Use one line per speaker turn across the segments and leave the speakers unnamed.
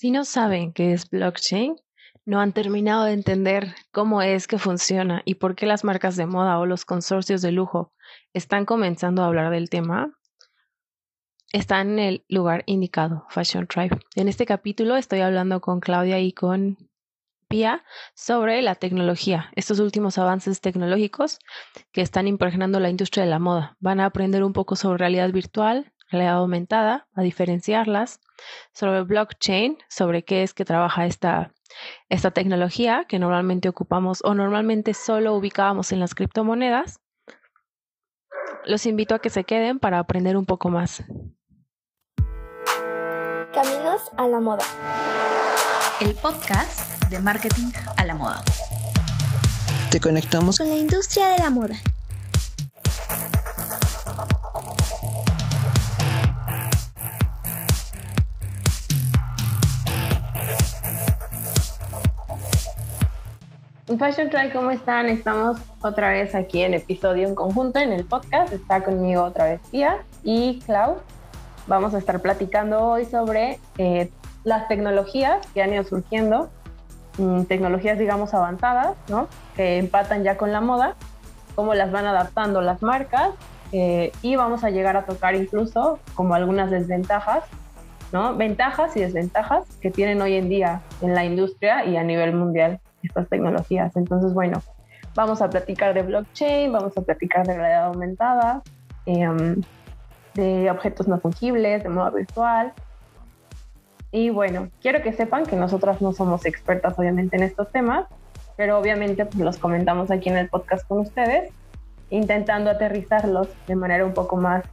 Si no saben qué es blockchain, no han terminado de entender cómo es que funciona y por qué las marcas de moda o los consorcios de lujo están comenzando a hablar del tema, están en el lugar indicado, Fashion Tribe. En este capítulo estoy hablando con Claudia y con Pia sobre la tecnología, estos últimos avances tecnológicos que están impregnando la industria de la moda. Van a aprender un poco sobre realidad virtual, realidad aumentada, a diferenciarlas, sobre blockchain, sobre qué es que trabaja esta, esta tecnología que normalmente ocupamos o normalmente solo ubicábamos en las criptomonedas. Los invito a que se queden para aprender un poco más.
Caminos a la moda.
El podcast de marketing a la moda.
Te conectamos
con la industria de la moda.
Fashion Try, ¿cómo están? Estamos otra vez aquí en episodio en conjunto en el podcast. Está conmigo otra vez Pia y Clau. Vamos a estar platicando hoy sobre eh, las tecnologías que han ido surgiendo, mm, tecnologías digamos avanzadas, ¿no? Que empatan ya con la moda, cómo las van adaptando las marcas eh, y vamos a llegar a tocar incluso como algunas desventajas, ¿no? Ventajas y desventajas que tienen hoy en día en la industria y a nivel mundial estas tecnologías. Entonces, bueno, vamos a platicar de blockchain, vamos a platicar de realidad aumentada, em, de objetos no fungibles, de moda virtual. Y bueno, quiero que sepan que nosotras no somos expertas obviamente en estos temas, pero obviamente pues, los comentamos aquí en el podcast con ustedes, intentando aterrizarlos de manera un poco más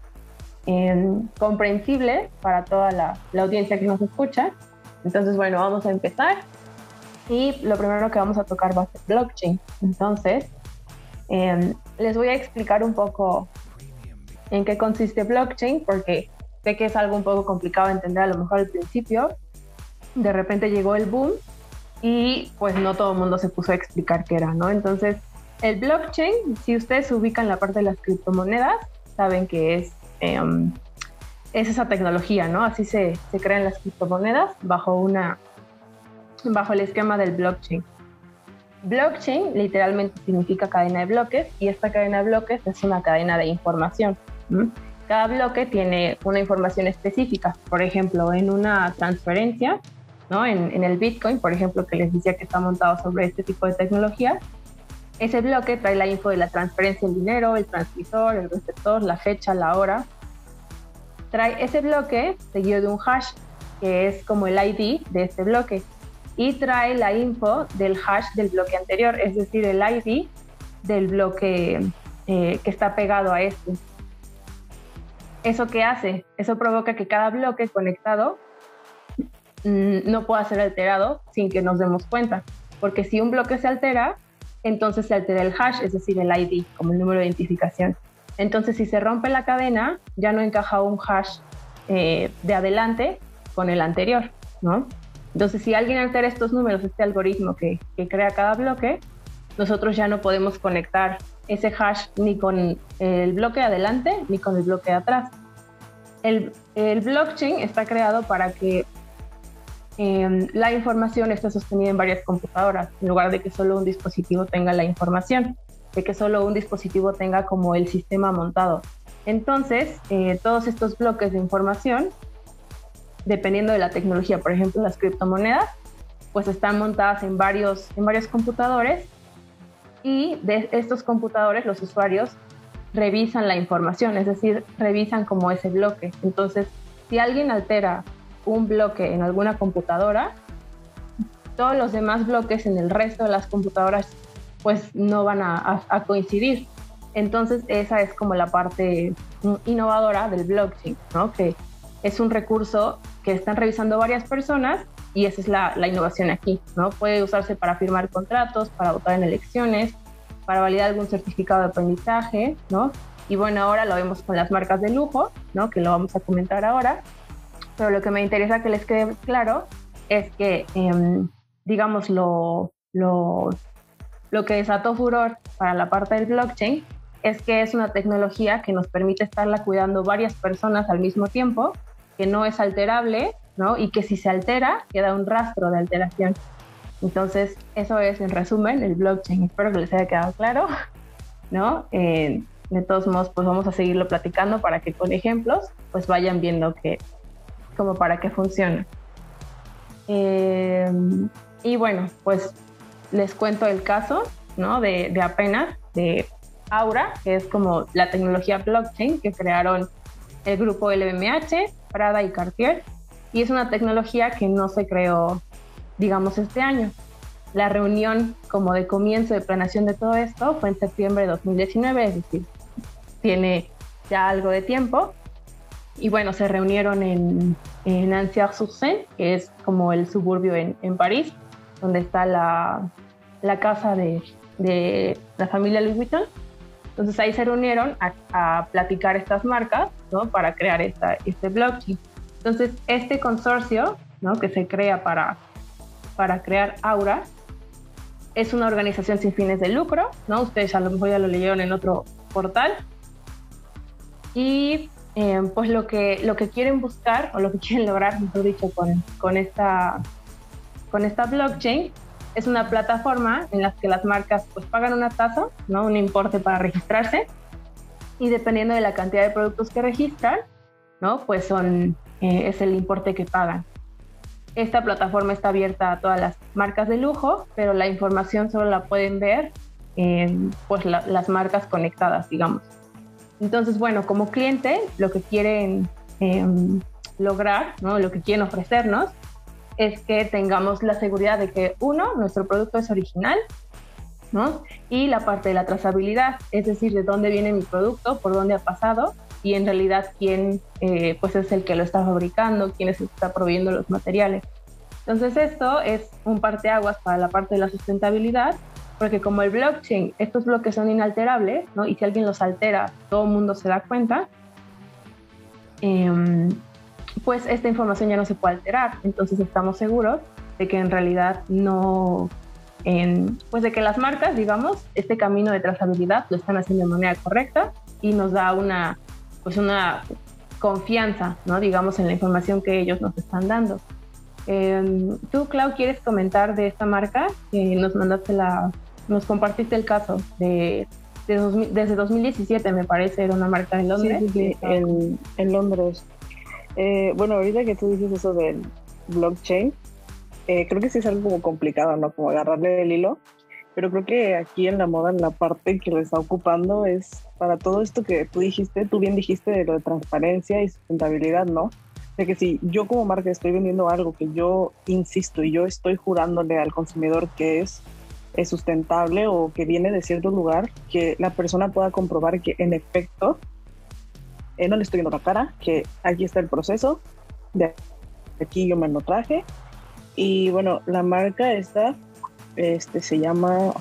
em, comprensible para toda la, la audiencia que nos escucha. Entonces, bueno, vamos a empezar y lo primero que vamos a tocar va a ser blockchain. Entonces, em, les voy a explicar un poco en qué consiste blockchain, porque sé que es algo un poco complicado de entender a lo mejor al principio. De repente llegó el boom y pues no todo el mundo se puso a explicar qué era, ¿no? Entonces, el blockchain, si ustedes se ubican la parte de las criptomonedas, saben que es, em, es esa tecnología, ¿no? Así se, se crean las criptomonedas bajo una bajo el esquema del blockchain. Blockchain literalmente significa cadena de bloques y esta cadena de bloques es una cadena de información. Cada bloque tiene una información específica. Por ejemplo, en una transferencia, ¿no? en, en el Bitcoin, por ejemplo, que les decía que está montado sobre este tipo de tecnología, ese bloque trae la info de la transferencia del dinero, el transmisor, el receptor, la fecha, la hora. Trae ese bloque seguido de un hash, que es como el ID de este bloque y trae la info del hash del bloque anterior, es decir, el ID del bloque eh, que está pegado a este. ¿Eso qué hace? Eso provoca que cada bloque conectado mm, no pueda ser alterado sin que nos demos cuenta, porque si un bloque se altera, entonces se altera el hash, es decir, el ID, como el número de identificación. Entonces, si se rompe la cadena, ya no encaja un hash eh, de adelante con el anterior, ¿no? Entonces, si alguien altera estos números, este algoritmo que, crea cada bloque, nosotros ya no podemos conectar ese hash ni con el bloque adelante ni con el bloque de atrás. El, blockchain está creado para que em, la información esté sostenida en varias computadoras, en lugar de que solo un dispositivo tenga la información, de que solo un dispositivo tenga como el sistema montado. Entonces, eh, todos estos bloques de información dependiendo de la tecnología. Por ejemplo, las criptomonedas, pues están montadas en varios, en varios computadores y de estos computadores los usuarios revisan la información, es decir, revisan como ese bloque. Entonces, si alguien altera un bloque en alguna computadora, todos los demás bloques en el resto de las computadoras pues no van a, a coincidir. Entonces esa es como la parte innovadora del blockchain, ¿no? que es un recurso que están revisando varias personas y esa es la, innovación aquí, ¿no? Puede usarse para firmar contratos, para votar en elecciones, para validar algún certificado de aprendizaje, ¿no? Y bueno, ahora lo vemos con las marcas de lujo, ¿no? Que lo vamos a comentar ahora. Pero lo que me interesa que les quede claro es que, em, digamos, lo, lo, lo que desató furor para la parte del blockchain es que es una tecnología que nos permite estarla cuidando varias personas al mismo tiempo que no es alterable ¿no? Y que si se altera, queda un rastro de alteración. Entonces, eso es en resumen el blockchain. Espero que les haya quedado claro, ¿no? Eh, de todos modos, pues vamos a seguirlo platicando para que con ejemplos, pues vayan viendo que, como para qué funciona. Eh, y bueno, pues les cuento el caso, ¿no? De, de apenas, de Aura, que es como la tecnología blockchain que crearon el grupo LVMH, Prada y Cartier. Y es una tecnología que no se creó digamos, este año. La reunión como de comienzo de planeación de todo esto fue en septiembre de 2019, es decir, tiene ya algo de tiempo. Y bueno, se reunieron en, en Ancières-sur-Seine, que es como el suburbio en, en París, donde está la, la casa de, de, la familia Louis Vuitton. Entonces ahí se reunieron a, a platicar estas marcas ¿no? para crear esta, este blockchain. Entonces este consorcio ¿no? que se crea para para crear Aura. Es una organización sin fines de lucro, ¿no? Ustedes a lo mejor ya lo leyeron en otro portal. Y eh, pues lo que, lo que quieren buscar o lo que quieren lograr, mejor dicho, con, con, esta, con esta blockchain es una plataforma en la que las marcas pues pagan una tasa, ¿no? un importe para registrarse y dependiendo de la cantidad de productos que registran, ¿no? pues son, eh, es el importe que pagan. Esta plataforma está abierta a todas las marcas de lujo, pero la información solo la pueden ver en pues, las marcas conectadas, digamos. Entonces, bueno, como cliente, lo que quieren em, lograr, ¿no? lo que quieren ofrecernos, es que tengamos la seguridad de que, uno, nuestro producto es original, ¿no? Y la parte de la trazabilidad, es decir, de dónde viene mi producto, por dónde ha pasado y en realidad quién eh, pues es el que lo está fabricando, quién es está proveyendo los materiales. Entonces esto es un parteaguas para la parte de la sustentabilidad, porque como el blockchain, estos bloques son inalterables, ¿no? y si alguien los altera, todo el mundo se da cuenta, em, pues esta información ya no se puede alterar. Entonces estamos seguros de que en realidad no, pues de que las marcas, digamos, este camino de trazabilidad lo están haciendo de manera correcta y nos da una pues una confianza, ¿no? Digamos, en la información que ellos nos están dando. Em, tú, Clau, ¿quieres comentar de esta marca? que nos mandaste la, nos compartiste el caso de, desde 2017, me parece, era una marca en Londres.
Sí, en, en, Londres. Eh, bueno, ahorita que tú dices eso del blockchain, eh, creo que sí es algo como complicado, ¿no? Como agarrarle el hilo pero creo que aquí en la moda la parte que le está ocupando es para todo esto que tú dijiste, tú bien dijiste de lo de transparencia y sustentabilidad, ¿no? De que si yo como marca estoy vendiendo algo que yo insisto y yo estoy jurándole al consumidor que es, es sustentable o que viene de cierto lugar, que la persona pueda comprobar que en efecto eh, no le estoy viendo la cara, que aquí está el proceso, de aquí yo me lo traje. Y bueno, la marca está este se llama,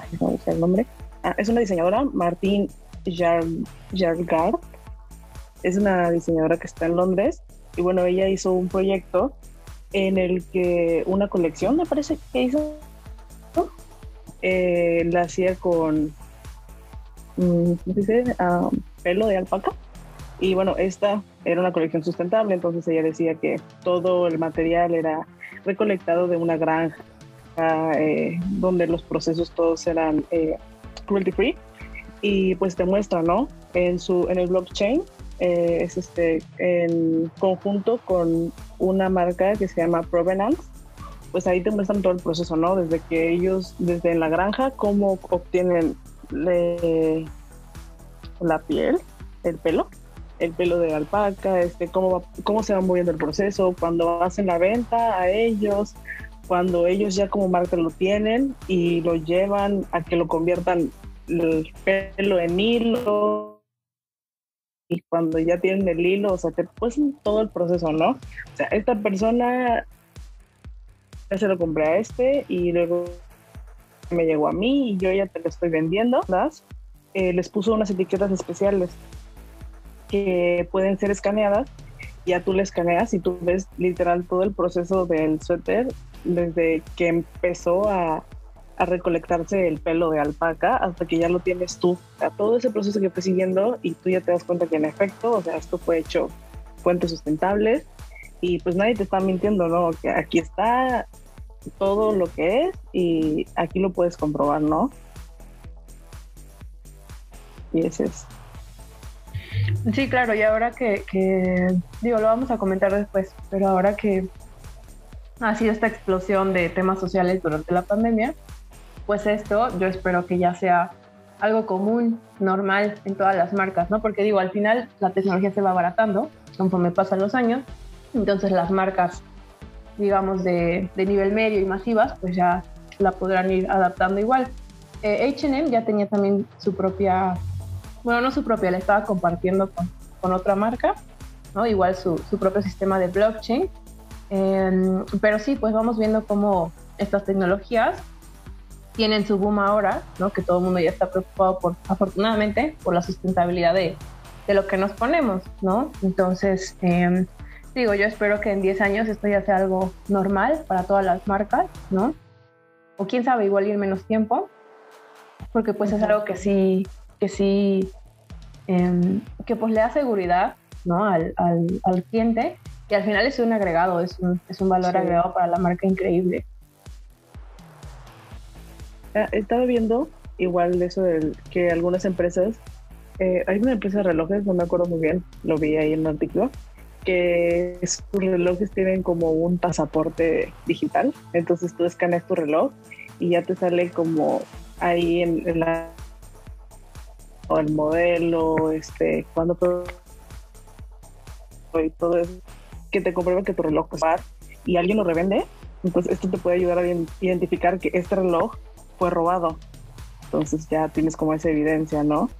sé el nombre, ah, es una diseñadora, Martín Jargard, es una diseñadora que está en Londres y bueno, ella hizo un proyecto en el que una colección, me parece que hizo, eh, la hacía con, mm, ¿cómo se dice? Ah, pelo de alpaca. Y bueno, esta era una colección sustentable, entonces ella decía que todo el material era recolectado de una granja eh, donde los procesos todos eran eh, cruelty free y pues te muestra, ¿no? En, su, en el blockchain eh, es este, en conjunto con una marca que se llama Provenance, pues ahí te muestran todo el proceso, ¿no? Desde que ellos, desde la granja, cómo obtienen la piel, el pelo, el pelo de alpaca, este, cómo, cómo se va moviendo el proceso, cuando hacen la venta a ellos, cuando ellos ya como marca lo tienen y lo llevan a que lo conviertan el pelo en hilo y cuando ya tienen el hilo, o sea, te pues todo el proceso, ¿no? O sea, esta persona ya se lo compré a este y luego me llegó a mí y yo ya te lo estoy vendiendo, ¿verdad? Eh, les puso unas etiquetas especiales que pueden ser escaneadas ya tú le escaneas y tú ves literal todo el proceso del suéter desde que empezó a, recolectarse el pelo de alpaca hasta que ya lo tienes tú. O todo ese proceso que fue siguiendo y tú ya te das cuenta que en efecto, o sea, esto fue hecho fuentes sustentables y pues nadie te está mintiendo, ¿no? Que aquí está todo lo que es y aquí lo puedes comprobar, ¿no? Y ese es.
Sí, claro, y ahora que, que, digo, lo vamos a comentar después, pero ahora que ha sido esta explosión de temas sociales durante la pandemia, pues esto yo espero que ya sea algo común, normal en todas las marcas, ¿no? Porque digo, al final la tecnología se va abaratando conforme pasan los años, entonces las marcas, digamos, de, de nivel medio y masivas, pues ya la podrán ir adaptando igual. HM ya tenía también su propia, bueno, no su propia, la estaba compartiendo con, con otra marca, ¿no? Igual su, su propio sistema de blockchain. Eh, pero sí, pues vamos viendo cómo estas tecnologías tienen su boom ahora, ¿no? Que todo el mundo ya está preocupado por, afortunadamente, por la sustentabilidad de, de lo que nos ponemos, ¿no? Entonces, eh, digo, yo espero que en 10 años esto ya sea algo normal para todas las marcas, ¿no? O quién sabe, igual ir menos tiempo, porque pues es algo que sí, que sí, eh, que pues le da seguridad, ¿no? Al, al, al, cliente y al final es un agregado, es un, es un valor sí. agregado para la marca increíble.
Ah, estaba viendo igual eso de que algunas empresas, eh, hay una empresa de relojes, no me acuerdo muy bien, lo vi ahí en un artículo, que sus relojes tienen como un pasaporte digital, entonces tú escaneas tu reloj y ya te sale como ahí en, en la o el modelo, este, cuando y todo eso, que te comprueba que tu reloj va y alguien lo revende, entonces esto te puede ayudar a identificar que este reloj fue robado. Entonces ya tienes como esa evidencia, ¿no?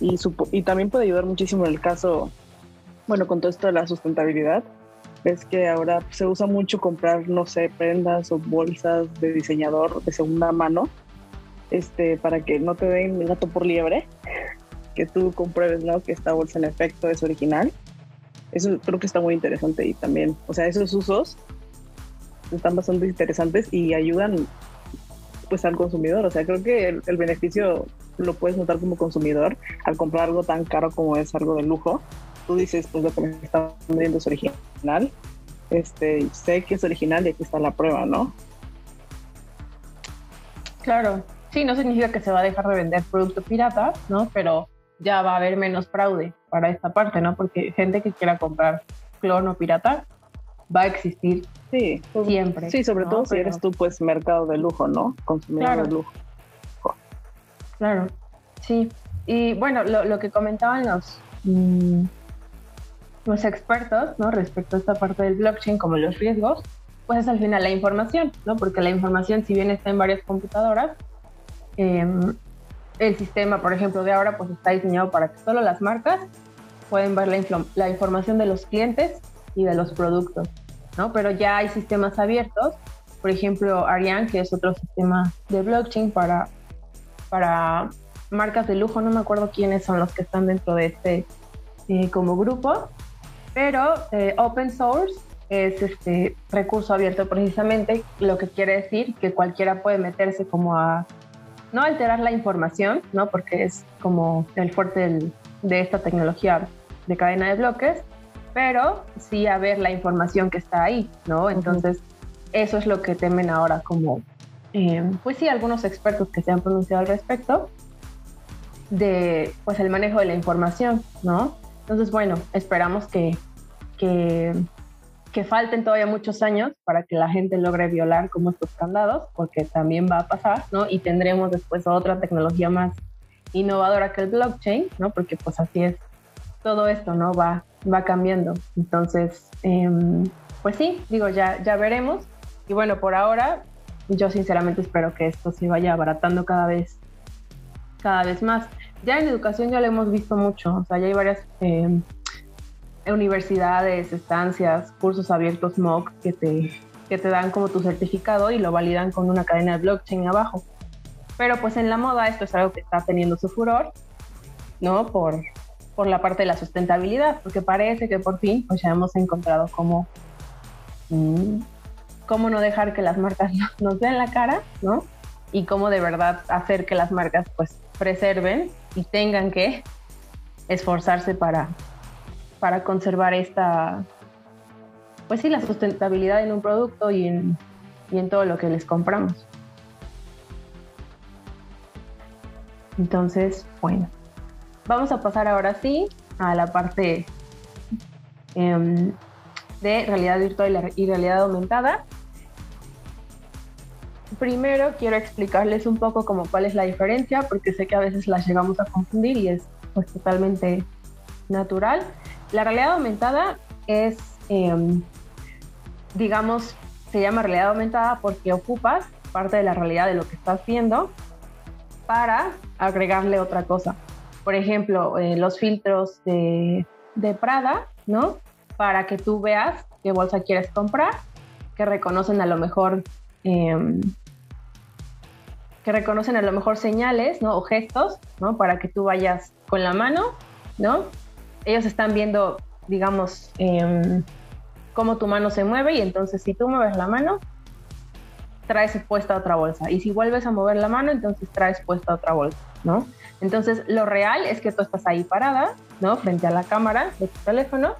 Y, y también puede ayudar muchísimo en el caso, bueno, con todo esto de la sustentabilidad, es que ahora se usa mucho comprar, no sé, prendas o bolsas de diseñador de segunda mano, este, para que no te den gato por liebre, que tú compruebes, ¿no? Que esta bolsa en efecto es original. Eso creo que está muy interesante y también, o sea, esos usos están bastante interesantes y ayudan pues al consumidor. O sea, creo que el, el, beneficio lo puedes notar como consumidor al comprar algo tan caro como es algo de lujo. Tú dices, pues lo que me están vendiendo es original. Este, sé que es original y aquí está la prueba, ¿no?
Claro. Sí, no significa que se va a dejar de vender producto pirata, ¿no? Pero ya va a haber menos fraude para esta parte, ¿no? Porque gente que quiera comprar clon o pirata va a existir
sí,
siempre.
Sí, sobre ¿no? todo si Pero... eres tú, pues, mercado de lujo, ¿no? Consumidor
claro.
de lujo.
Claro, sí. Y bueno, lo, lo que comentaban los, mmm, los expertos, ¿no? Respecto a esta parte del blockchain, como los riesgos, pues es al final la información, ¿no? Porque la información, si bien está en varias computadoras, eh, el sistema, por ejemplo, de ahora, pues está diseñado para que solo las marcas pueden ver la, la información de los clientes y de los productos, ¿no? Pero ya hay sistemas abiertos, por ejemplo, Ariane, que es otro sistema de blockchain para, para marcas de lujo, no me acuerdo quiénes son los que están dentro de este eh, como grupo, pero eh, open source es este recurso abierto precisamente, lo que quiere decir que cualquiera puede meterse como a no alterar la información, ¿no? Porque es como el fuerte del, de esta tecnología de cadena de bloques, pero sí a ver la información que está ahí, ¿no? Entonces, uh -huh. eso es lo que temen ahora como, eh, pues sí, algunos expertos que se han pronunciado al respecto de, pues, el manejo de la información, ¿no? Entonces, bueno, esperamos que, que, que falten todavía muchos años para que la gente logre violar como estos candados, porque también va a pasar, ¿no? Y tendremos después otra tecnología más innovadora que el blockchain, ¿no? Porque pues así es todo esto, ¿no? Va, va cambiando. Entonces, eh, pues sí, digo, ya, ya veremos. Y bueno, por ahora, yo sinceramente espero que esto se vaya abaratando cada vez, cada vez más. Ya en educación ya lo hemos visto mucho, o sea, ya hay varias eh, universidades, estancias, cursos abiertos MOOC que te, que te dan como tu certificado y lo validan con una cadena de blockchain abajo. Pero pues en la moda esto es algo que está teniendo su furor, ¿no? Por, por la parte de la sustentabilidad, porque parece que por fin pues ya hemos encontrado cómo, mmm, cómo no dejar que las marcas nos den la cara, ¿no? Y cómo de verdad hacer que las marcas pues preserven y tengan que esforzarse para, para conservar esta pues sí, la sustentabilidad en un producto y en, y en todo lo que les compramos. Entonces, bueno, vamos a pasar ahora sí a la parte em, de realidad virtual y realidad aumentada. Primero quiero explicarles un poco como cuál es la diferencia, porque sé que a veces las llegamos a confundir y es pues totalmente natural. La realidad aumentada es, em, digamos, se llama realidad aumentada porque ocupas parte de la realidad de lo que estás viendo para agregarle otra cosa. Por ejemplo, eh, los filtros de, Prada, ¿no? Para que tú veas qué bolsa quieres comprar, que reconocen a lo mejor em, que reconocen a lo mejor señales, ¿no? O gestos, ¿no? Para que tú vayas con la mano, ¿no? Ellos están viendo, digamos, em, cómo tu mano se mueve y entonces si tú mueves la mano, traes puesta otra bolsa. Y si vuelves a mover la mano, entonces traes puesta otra bolsa, ¿no? Entonces, lo real es que tú estás ahí parada, ¿no? Frente a la cámara de tu teléfono.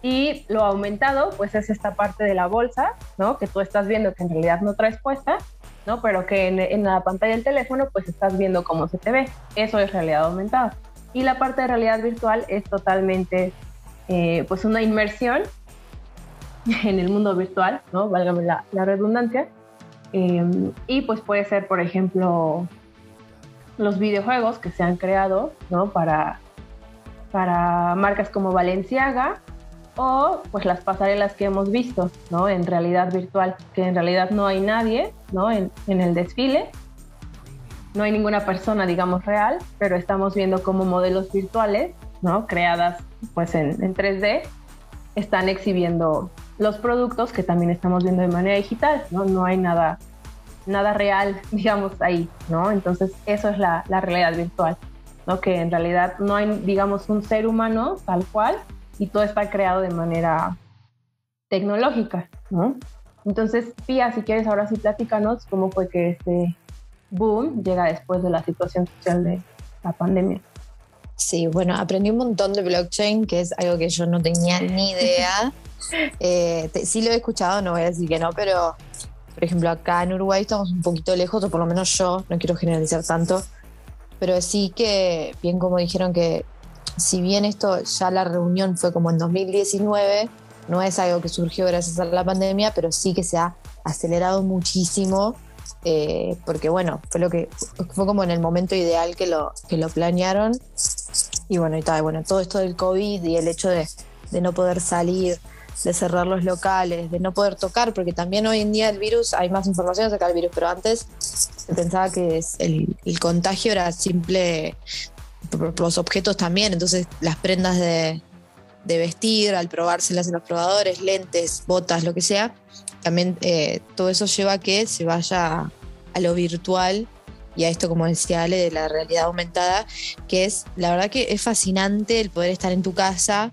Y lo aumentado, pues es esta parte de la bolsa, ¿no? Que tú estás viendo que en realidad no traes puesta, ¿no? Pero que en, la pantalla del teléfono, pues estás viendo cómo se te ve. Eso es realidad aumentada. Y la parte de realidad virtual es totalmente, eh, pues una inmersión en el mundo virtual, ¿no? Válgame la, redundancia. Em, y pues puede ser, por ejemplo, los videojuegos que se han creado, ¿no? Para, para marcas como Valenciaga o pues las pasarelas que hemos visto, ¿no? En realidad virtual, que en realidad no hay nadie, ¿no? En, en el desfile. No hay ninguna persona, digamos, real, pero estamos viendo como modelos virtuales, ¿no? Creadas pues en, en 3D, están exhibiendo los productos que también estamos viendo de manera digital, ¿no? No hay nada, nada real, digamos, ahí, ¿no? Entonces, eso es la, la realidad virtual, ¿no? Que en realidad no hay, digamos, un ser humano tal cual y todo está creado de manera tecnológica, ¿no? Entonces, Pia, si quieres ahora sí platícanos cómo fue que este boom llega después de la situación social de la pandemia.
Sí, bueno, aprendí un montón de blockchain, que es algo que yo no tenía ni idea. Eh, sí lo he escuchado, no voy a decir que no, pero por ejemplo acá en Uruguay estamos un poquito lejos, o por lo menos yo, no quiero generalizar tanto, pero sí que, bien como dijeron que si bien esto ya la reunión fue como en 2019, no es algo que surgió gracias a la pandemia, pero sí que se ha acelerado muchísimo, eh, porque bueno, fue lo que fue como en el momento ideal que lo, que lo planearon. Y bueno, y tal, bueno, todo esto del COVID y el hecho de, no poder salir, de cerrar los locales, de no poder tocar, porque también hoy en día el virus, hay más información acerca del virus, pero antes se pensaba que el, contagio era simple los objetos también, entonces las prendas de, de, vestir, al probárselas en los probadores, lentes, botas, lo que sea, también eh, todo eso lleva a que se vaya a lo virtual y a esto, como decía Ale, de la realidad aumentada, que es, la verdad que es fascinante el poder estar en tu casa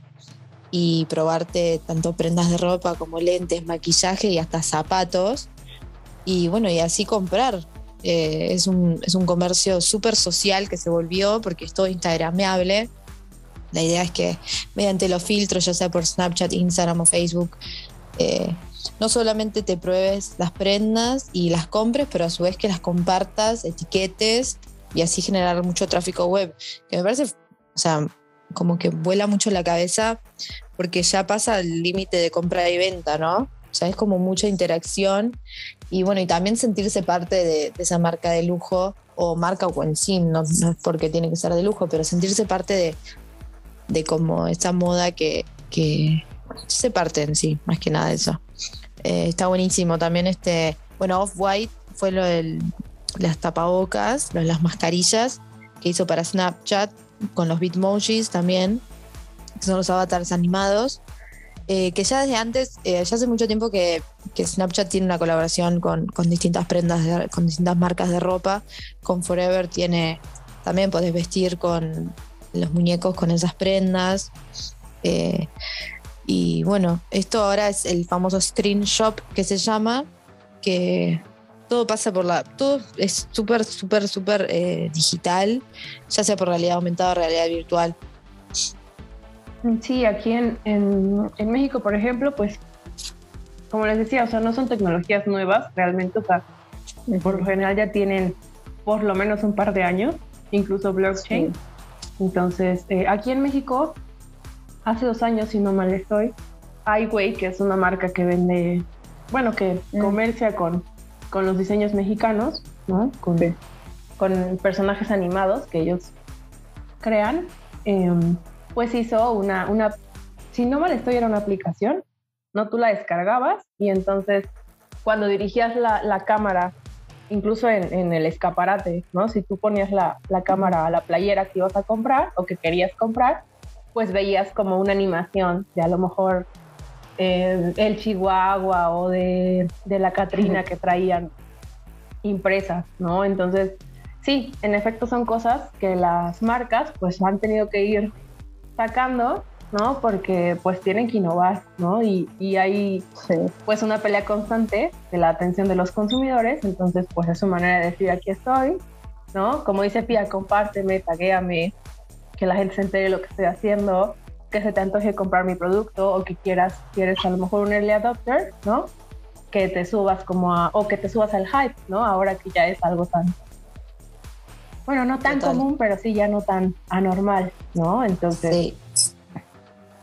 y probarte tanto prendas de ropa como lentes, maquillaje y hasta zapatos. Y bueno, y así comprar. Eh, es, un, es un comercio súper social que se volvió porque es todo instagrameable. La idea es que mediante los filtros, ya sea por Snapchat, Instagram o Facebook, no solamente te pruebes las prendas y las compres, pero a su vez que las compartas, etiquetes y así generar mucho tráfico web. Que me parece, o sea, como que vuela mucho la cabeza porque ya pasa el límite de compra y venta, ¿no? O sea, es como mucha interacción y bueno, y también sentirse parte de, esa marca de lujo o marca o en sí, no, es porque tiene que ser de lujo, pero sentirse parte de, como esta moda que se parte en sí, más que nada eso. Eh, está buenísimo también este, bueno, Off-White fue lo de las tapabocas, las mascarillas que hizo para Snapchat con los Bitmojis también, que son los avatars animados, eh, que ya desde antes, eh, ya hace mucho tiempo que, Snapchat tiene una colaboración con, distintas prendas, con distintas marcas de ropa, con Forever tiene, también podés vestir con los muñecos con esas prendas. Y bueno, esto ahora es el famoso Screen Shop que se llama, que todo pasa por la. Todo es súper, súper, súper eh, digital, ya sea por realidad aumentada o realidad virtual.
Sí, aquí en, en, en México, por ejemplo, pues como les decía, o sea, no son tecnologías nuevas realmente, o sea, por lo general ya tienen por lo menos un par de años, incluso blockchain. Entonces, eh, aquí en México, hace dos años, si no mal estoy, iWay, que es una marca que vende, bueno, que
Mm.
comercia con, con los diseños mexicanos, ¿no? Con,
Sí.
con personajes animados que ellos crean, em, pues hizo una, una, si no mal estoy, era una aplicación, ¿no? Tú la descargabas y entonces cuando dirigías la, la cámara, incluso en, en el escaparate, ¿no? Si tú ponías la, la cámara a la playera que ibas a comprar o que querías comprar, pues veías como una animación de a lo mejor eh, el Chihuahua o de, de la Catrina que traían impresas, ¿no? Entonces, sí, en efecto son cosas que las marcas pues han tenido que ir sacando, ¿no? Porque pues tienen que innovar, ¿no? Y, y hay
Sí.
pues una pelea constante de la atención de los consumidores, entonces pues es su manera de decir aquí estoy, ¿no? Como dice Pia, compárteme, taguéame, que la gente se entere de lo que estoy haciendo, que se te antoje comprar mi producto o que quieras, quieres a lo mejor un early adopter, ¿no? Que te subas como a, o que te subas al hype, ¿no? Ahora que ya es algo tan, bueno, no tan
Total.
común, pero sí ya no tan anormal, ¿no? Entonces,
Sí.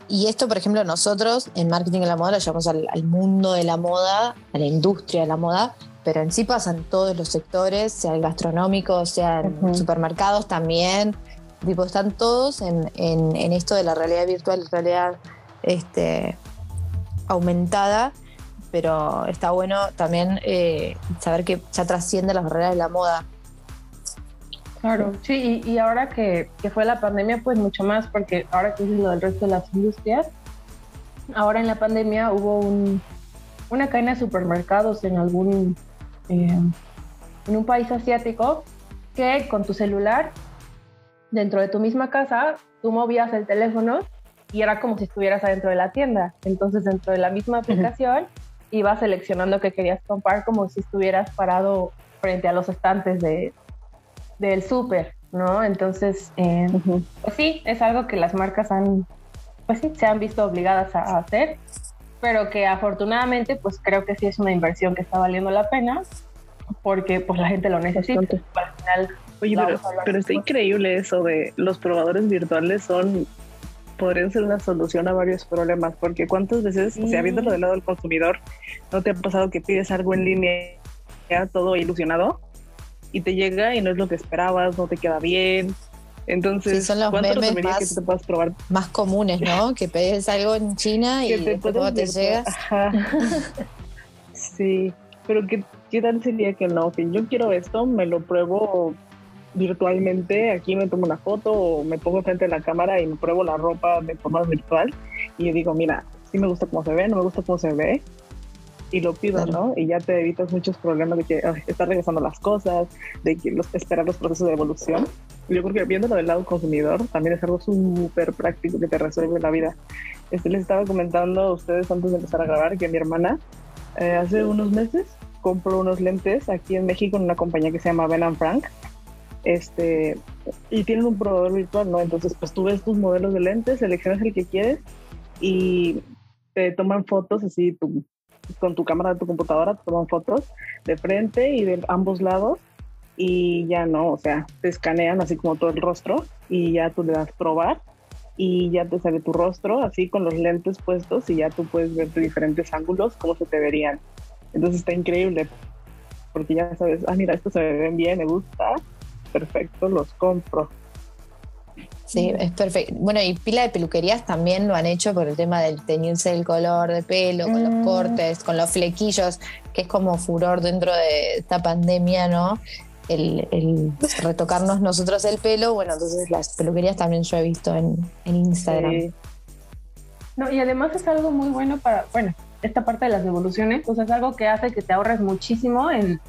Y esto, por ejemplo, nosotros en marketing de la moda lo llamamos al, al mundo de la moda, a la industria de la moda, pero en sí pasan todos los sectores, sea el gastronómico, sea en
Ujú.
supermercados también. Tipo, están todos en, en- en esto de la realidad virtual, realidad este, aumentada, pero está bueno también eh, saber que ya trasciende las barreras de la moda.
Claro, sí, y, y ahora que, que fue la pandemia, pues mucho más, porque ahora que dices lo del resto de las industrias, ahora en la pandemia hubo un, una cadena de supermercados en algún, eh, en un país asiático, que con tu celular, dentro de tu misma casa, tú movías el teléfono y era como si estuvieras adentro de la tienda. Entonces, dentro de la misma aplicación, ibas seleccionando qué querías comprar como si estuvieras parado frente a los estantes de, del súper, ¿no? Entonces, eh, pues sí, es algo que las marcas han, pues sí, se han visto obligadas a, a hacer, pero que afortunadamente, pues creo que sí es una inversión que está valiendo la pena, porque pues la gente lo necesita. Al final,
Oye, pero, pero está increíble eso de los probadores virtuales son podrían ser una solución a varios problemas, porque cuántas veces, o sea,
Sí.
viéndolo del lado del consumidor, ¿no te ha pasado que pides algo en línea todo ilusionado y te llega y no es lo que esperabas, no te queda bien? Entonces,
Sí, son los
¿cuánto
memes
que
más-
tú te puedas probar
Más comunes, ¿no? Que pedís algo en China y
que te
después
puedas
cuando te
virtual-
llega.
Ajá. sí, pero ¿qué, ¿qué tal sería que no? Que yo quiero esto, me lo pruebo virtualmente, aquí me tomo una foto o me pongo frente a la cámara y me pruebo la ropa de forma virtual y yo digo, mira, sí me gusta cómo se ve, no me gusta cómo se ve y lo pido. ¿no? Y ya te evitas muchos problemas de que ay, estar regresando las cosas, de que los, esperar los procesos de evolución. Yo creo que viéndolo del lado consumidor también es algo súper práctico que te resuelve la vida. Este, les estaba comentando a ustedes antes de empezar a grabar que mi hermana eh, hace unos meses compró unos lentes aquí en México en una compañía que se llama Ben Frank. Este, y tienen un probador virtual, ¿no? Entonces, pues tú ves tus modelos de lentes, seleccionas el que quieres y te toman fotos así tu- con tu cámara de tu computadora, te toman fotos de frente y de ambos lados y ya no, o sea, te escanean así como todo el rostro y ya tú le das probar y ya te sale tu rostro así con los lentes puestos y ya tú puedes ver de diferentes ángulos cómo se te verían. Entonces está increíble porque ya sabes, ah, mira, estos se ven bien, me gusta, perfecto, los compro.
Sí, es perfecto. Bueno, y pila de peluquerías también lo han hecho por el tema del teñirse el color de pelo, con
Mm.
los cortes, con los flequillos, que es como furor dentro de esta pandemia, ¿no? El, el retocarnos nosotros el pelo. Bueno, entonces las peluquerías también yo he visto en, en Instagram.
Sí,
No, y además es algo muy bueno para, bueno, esta parte de las devoluciones, o sea, es algo que hace que te ahorres muchísimo en,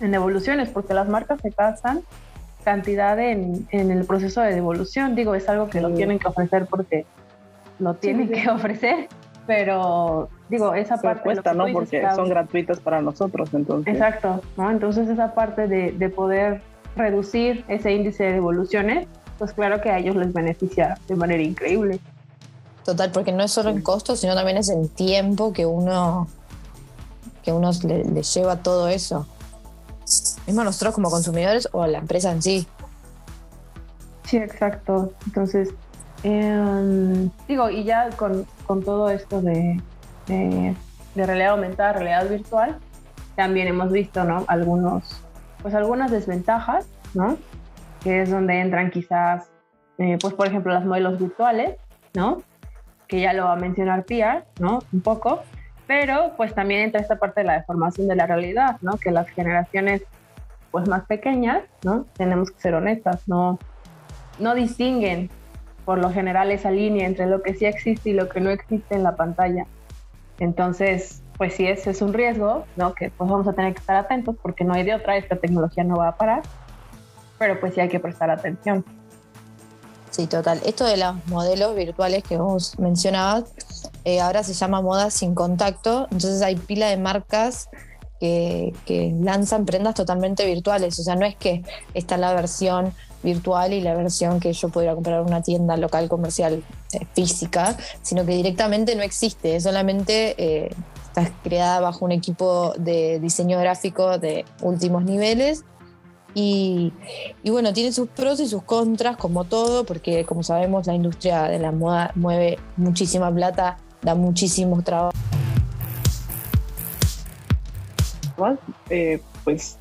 en devoluciones, porque las marcas se gastan cantidad en, en el proceso de devolución. Digo, es algo que lo
Sí.
tienen que ofrecer porque lo tienen
sí.
que ofrecer, pero digo, esa
se
parte... lo
cuesta, ¿no?
dices,
Porque son gratuitas para nosotros, entonces.
Exacto, ¿no? Entonces esa parte de, de poder reducir ese índice de devoluciones, pues claro que a ellos les beneficia de manera increíble.
Total, porque no es solo en costo, sino también es en tiempo que uno que uno le, le lleva todo eso. Mismo nosotros como consumidores o la empresa en sí.
Sí, exacto. Entonces, em, digo, y ya con, con todo esto de, de, realidad aumentada, realidad virtual, también hemos visto, ¿no? Algunos, pues algunas desventajas, ¿no? Que es donde entran quizás, eh, pues por ejemplo, los modelos virtuales, ¿no? Que ya lo va a mencionar Pia, ¿no? Un poco, pero pues también entra esta parte de la deformación de la realidad, ¿no? Que las generaciones pues más pequeñas, ¿no? Tenemos que ser honestas, no, no distinguen por lo general esa línea entre lo que sí existe y lo que no existe en la pantalla. Entonces, pues sí, ese es un riesgo, ¿no? Que pues vamos a tener que estar atentos porque no hay de otra, esta tecnología no va a parar, pero pues sí hay que prestar atención.
Sí, total. Esto de los modelos virtuales que vos mencionabas, eh, ahora se llama moda sin contacto, entonces hay pila de marcas que, lanzan prendas totalmente virtuales, o sea, no es que está la versión virtual y la versión que yo podría comprar en una tienda local comercial eh, física, sino que directamente no existe, solamente eh, está creada bajo un equipo de diseño gráfico de últimos niveles. Y, y bueno, tiene sus pros y sus contras, como todo, porque como sabemos, la industria de la moda mueve muchísima plata, da muchísimos trabajos.
Eh, pues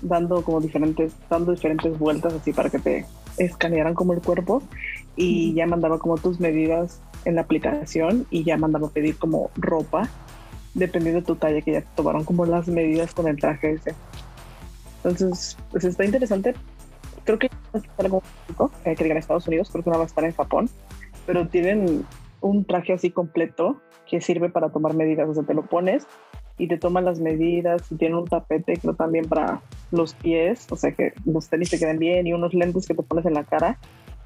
dando como diferentes, dando diferentes vueltas así para que te escanearan como el cuerpo y ya mandaba como tus medidas en la aplicación y ya mandaba pedir como ropa dependiendo de tu talla que ya tomaron como las medidas con el traje ese. Entonces, pues está interesante. Creo que es algo eh, que digan en Estados Unidos, creo que no va a estar en Japón, pero tienen un traje así completo que sirve para tomar medidas, o sea, te lo pones y te toman las medidas y tiene un tapete creo también para los pies, o sea que los tenis te queden bien y unos lentes que te pones en la cara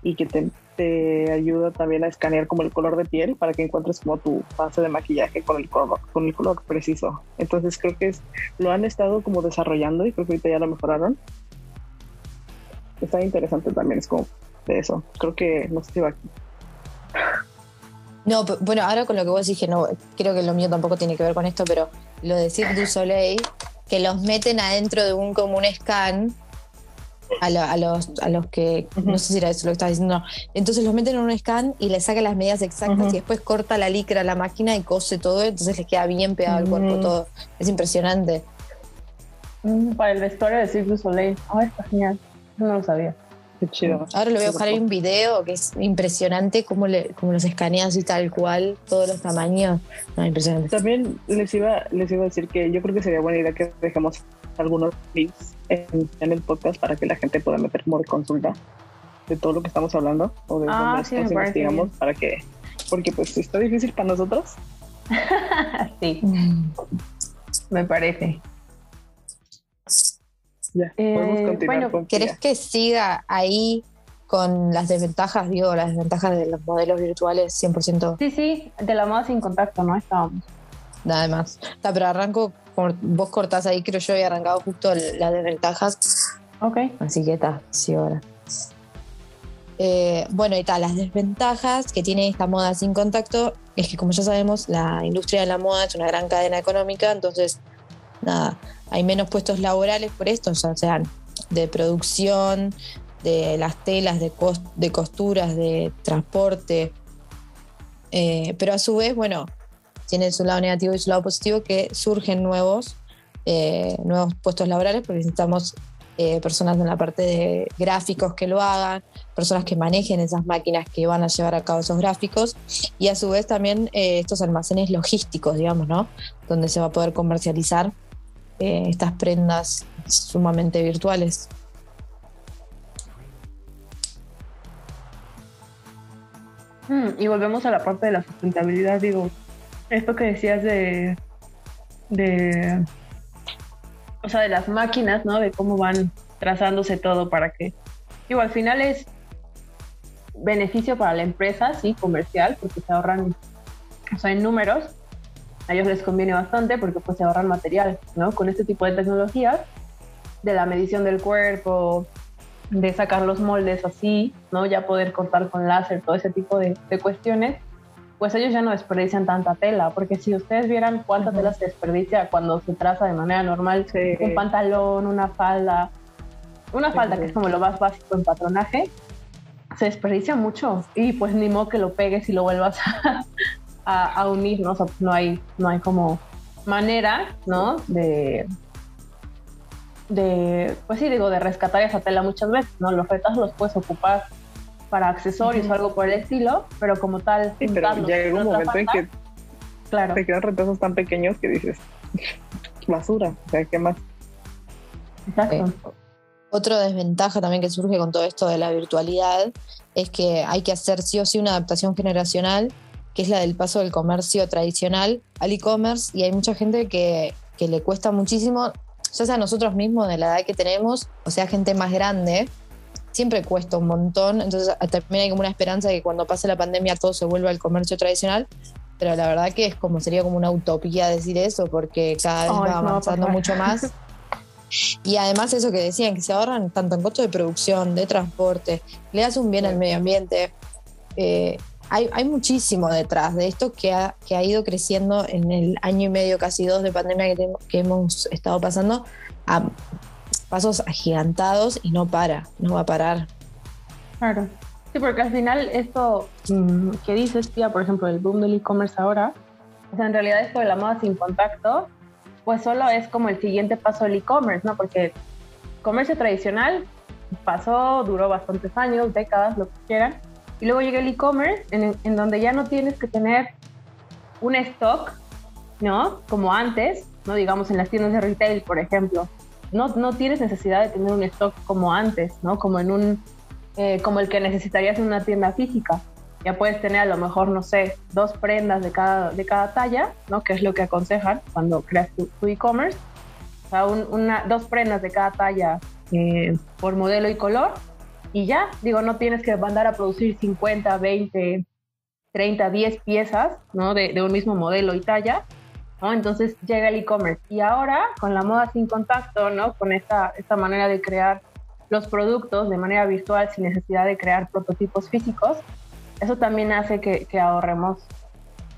y que te, te ayuda también a escanear como el color de piel para que encuentres como tu base de maquillaje con el color, con el color preciso. Entonces creo que es, lo han estado como desarrollando y creo que ahorita ya lo mejoraron. Está interesante también, es como de eso. Creo que no sé si va
No, p- bueno, ahora con lo que vos dije, no, creo que lo mío tampoco tiene que ver con esto, pero lo de Cirque du Soleil, que los meten adentro de un como un scan a, lo- a los, a los que, no sé si era eso lo que estaba diciendo, no. entonces los meten en un scan y le sacan las medidas exactas y después corta la licra a la máquina y cose todo, entonces les queda bien pegado al cuerpo todo. Es impresionante.
Mm, Para el vestuario de Cirque du Soleil. Ah, está genial. No lo sabía.
Qué chido.
Ahora lo voy a buscar, hay un video que es impresionante cómo, le, cómo los escanean así tal cual, todos los tamaños. No, impresionante.
También les iba, les iba a decir que yo creo que sería buena idea que dejemos algunos links en, en el podcast para que la gente pueda meter como de consulta de todo lo que estamos hablando o de
Ah,
donde
sí,
nos investigamos
bien.
para que, porque pues está difícil para nosotros.
sí, me parece.
Ya,
Eh,
podemos continuar
bueno,
con
¿Querés que siga ahí con las desventajas, digo, las desventajas de los modelos virtuales 100%?
Sí, sí, de la moda sin contacto, ¿no? Estábamos.
Nada más. Está, pero arranco, vos cortás ahí, creo yo, he arrancado justo las desventajas.
Ok.
Así que está, sí, ahora. Eh, bueno, y tal, las desventajas que tiene esta moda sin contacto es que, como ya sabemos, la industria de la moda es una gran cadena económica, entonces, nada, hay menos puestos laborales por esto, ya sean de producción, de las telas, de costuras, de transporte. Eh, pero a su vez, bueno, tiene su lado negativo y su lado positivo que surgen nuevos, eh, nuevos puestos laborales porque necesitamos eh, personas en la parte de gráficos que lo hagan, personas que manejen esas máquinas que van a llevar a cabo esos gráficos y a su vez también eh, estos almacenes logísticos, digamos, ¿no? Donde se va a poder comercializar estas prendas sumamente virtuales.
Mm, y volvemos a la parte de la sustentabilidad, digo, esto que decías de, de, o sea, de las máquinas, ¿no? De cómo van trazándose todo para que, digo, al final es beneficio para la empresa, sí, comercial, porque se ahorran, o sea, en números, a ellos les conviene bastante porque pues se ahorran material, ¿no? Con este tipo de tecnologías, de la medición del cuerpo, de sacar los moldes así, ¿no? Ya poder cortar con láser, todo ese tipo de, de cuestiones, pues ellos ya no desperdician tanta tela, porque si ustedes vieran cuánta tela se desperdicia cuando se traza de manera normal
Sí.
un pantalón, una falda, una falda que es como lo más básico en patronaje, se desperdicia mucho y pues ni modo que lo pegues y lo vuelvas a, a- a unir, ¿no? O sea, no hay, no hay como manera, ¿no? De, de, pues sí, digo, de rescatar esa tela muchas veces, ¿no? Los retas los puedes ocupar para accesorios o algo por el estilo, pero como tal,
Sí, pero llega un momento en que
claro,
te quedan retazos tan pequeños que dices, basura, o sea, ¿qué más?
exacto.
Otra desventaja también que surge con todo esto de la virtualidad es que hay que hacer sí o sí una adaptación generacional, que es la del paso del comercio tradicional al e-commerce, y hay mucha gente que, que le cuesta muchísimo, ya sea nosotros mismos de la edad que tenemos, o sea, gente más grande, siempre cuesta un montón, entonces también hay como una esperanza de que cuando pase la pandemia todo se vuelva al comercio tradicional, pero la verdad que es como sería como una utopía decir eso, porque cada vez
Ay,
va
no
avanzando
pasar.
mucho más. Y además eso que decían, que se ahorran tanto en costos de producción, de transporte, le hace un bien al medio ambiente. Eh, hay, hay muchísimo detrás de esto que ha, que ha ido creciendo en el año y medio, casi dos de pandemia que, tengo- que hemos estado pasando a pasos agigantados y no para, no va a parar.
Claro. Sí, porque al final esto que dices, tía, por ejemplo, el boom del e-commerce ahora, o sea, en realidad esto de la moda sin contacto, pues solo es como el siguiente paso del e-commerce, ¿no? Porque comercio tradicional pasó, duró bastantes años, décadas, lo que quieran, y luego llega el e-commerce en, en donde ya no tienes que tener un stock, ¿no? Como antes, ¿no? Digamos en las tiendas de retail, por ejemplo. No, no tienes necesidad de tener un stock como antes, ¿no? Como en un eh, como el que necesitarías en una tienda física. Ya puedes tener a lo mejor, no sé, dos prendas de cada, de cada talla, ¿no? Que es lo que aconsejan cuando creas tu, tu e-commerce. O sea, un- una, dos prendas de cada talla eh, por modelo y color. Y ya, digo, no tienes que mandar a producir 50, 20, 30, 10 piezas, ¿no? De, de un mismo modelo y talla. ¿No? Entonces llega el e-commerce. Y ahora, con la moda sin contacto, ¿no? Con esta, esta manera de crear los productos de manera virtual sin necesidad de crear prototipos físicos, eso también hace que, que ahorremos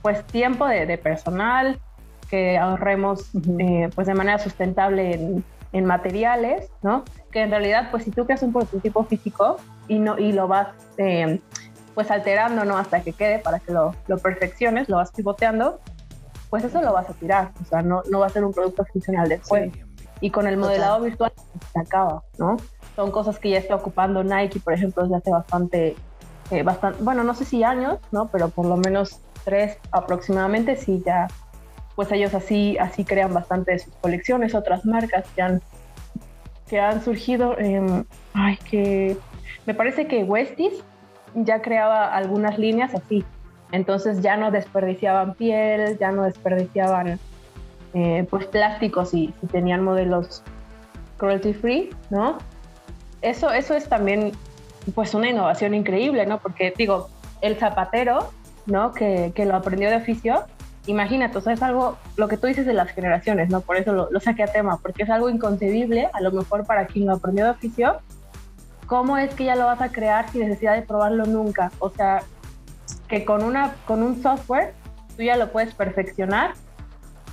pues tiempo de, de personal, que ahorremos eh, pues de manera sustentable en, en materiales, ¿no? Que en realidad pues si tú creas un prototipo físico y, no, y lo vas eh, pues alterando, ¿no? Hasta que quede para que lo, lo perfecciones, lo vas pivoteando, pues eso lo vas a tirar, o sea, no, no va a ser un producto funcional después. Y con el modelado virtual se acaba, ¿no? Son cosas que ya está ocupando Nike, por ejemplo, desde hace bastante, eh, bastante, bueno, no sé si años, ¿no? Pero por lo menos tres aproximadamente, sí, ya, pues ellos así, así crean bastante de sus colecciones, otras marcas que han, que han surgido, eh, ay, que me parece que Westies ya creaba algunas líneas así, entonces ya no desperdiciaban piel, ya no desperdiciaban eh, pues plásticos y, tenían modelos cruelty free, ¿no? Eso, eso es también pues una innovación increíble, ¿no? Porque digo, el zapatero, ¿no? Que, que lo aprendió de oficio, imagínate, o sea, es algo, lo que tú dices de las generaciones, ¿no? Por eso lo, lo saqué a tema, porque es algo inconcebible, a lo mejor para quien lo aprendió de oficio, ¿cómo es que ya lo vas a crear sin necesidad de probarlo nunca? O sea, que con, una, con un software tú ya lo puedes perfeccionar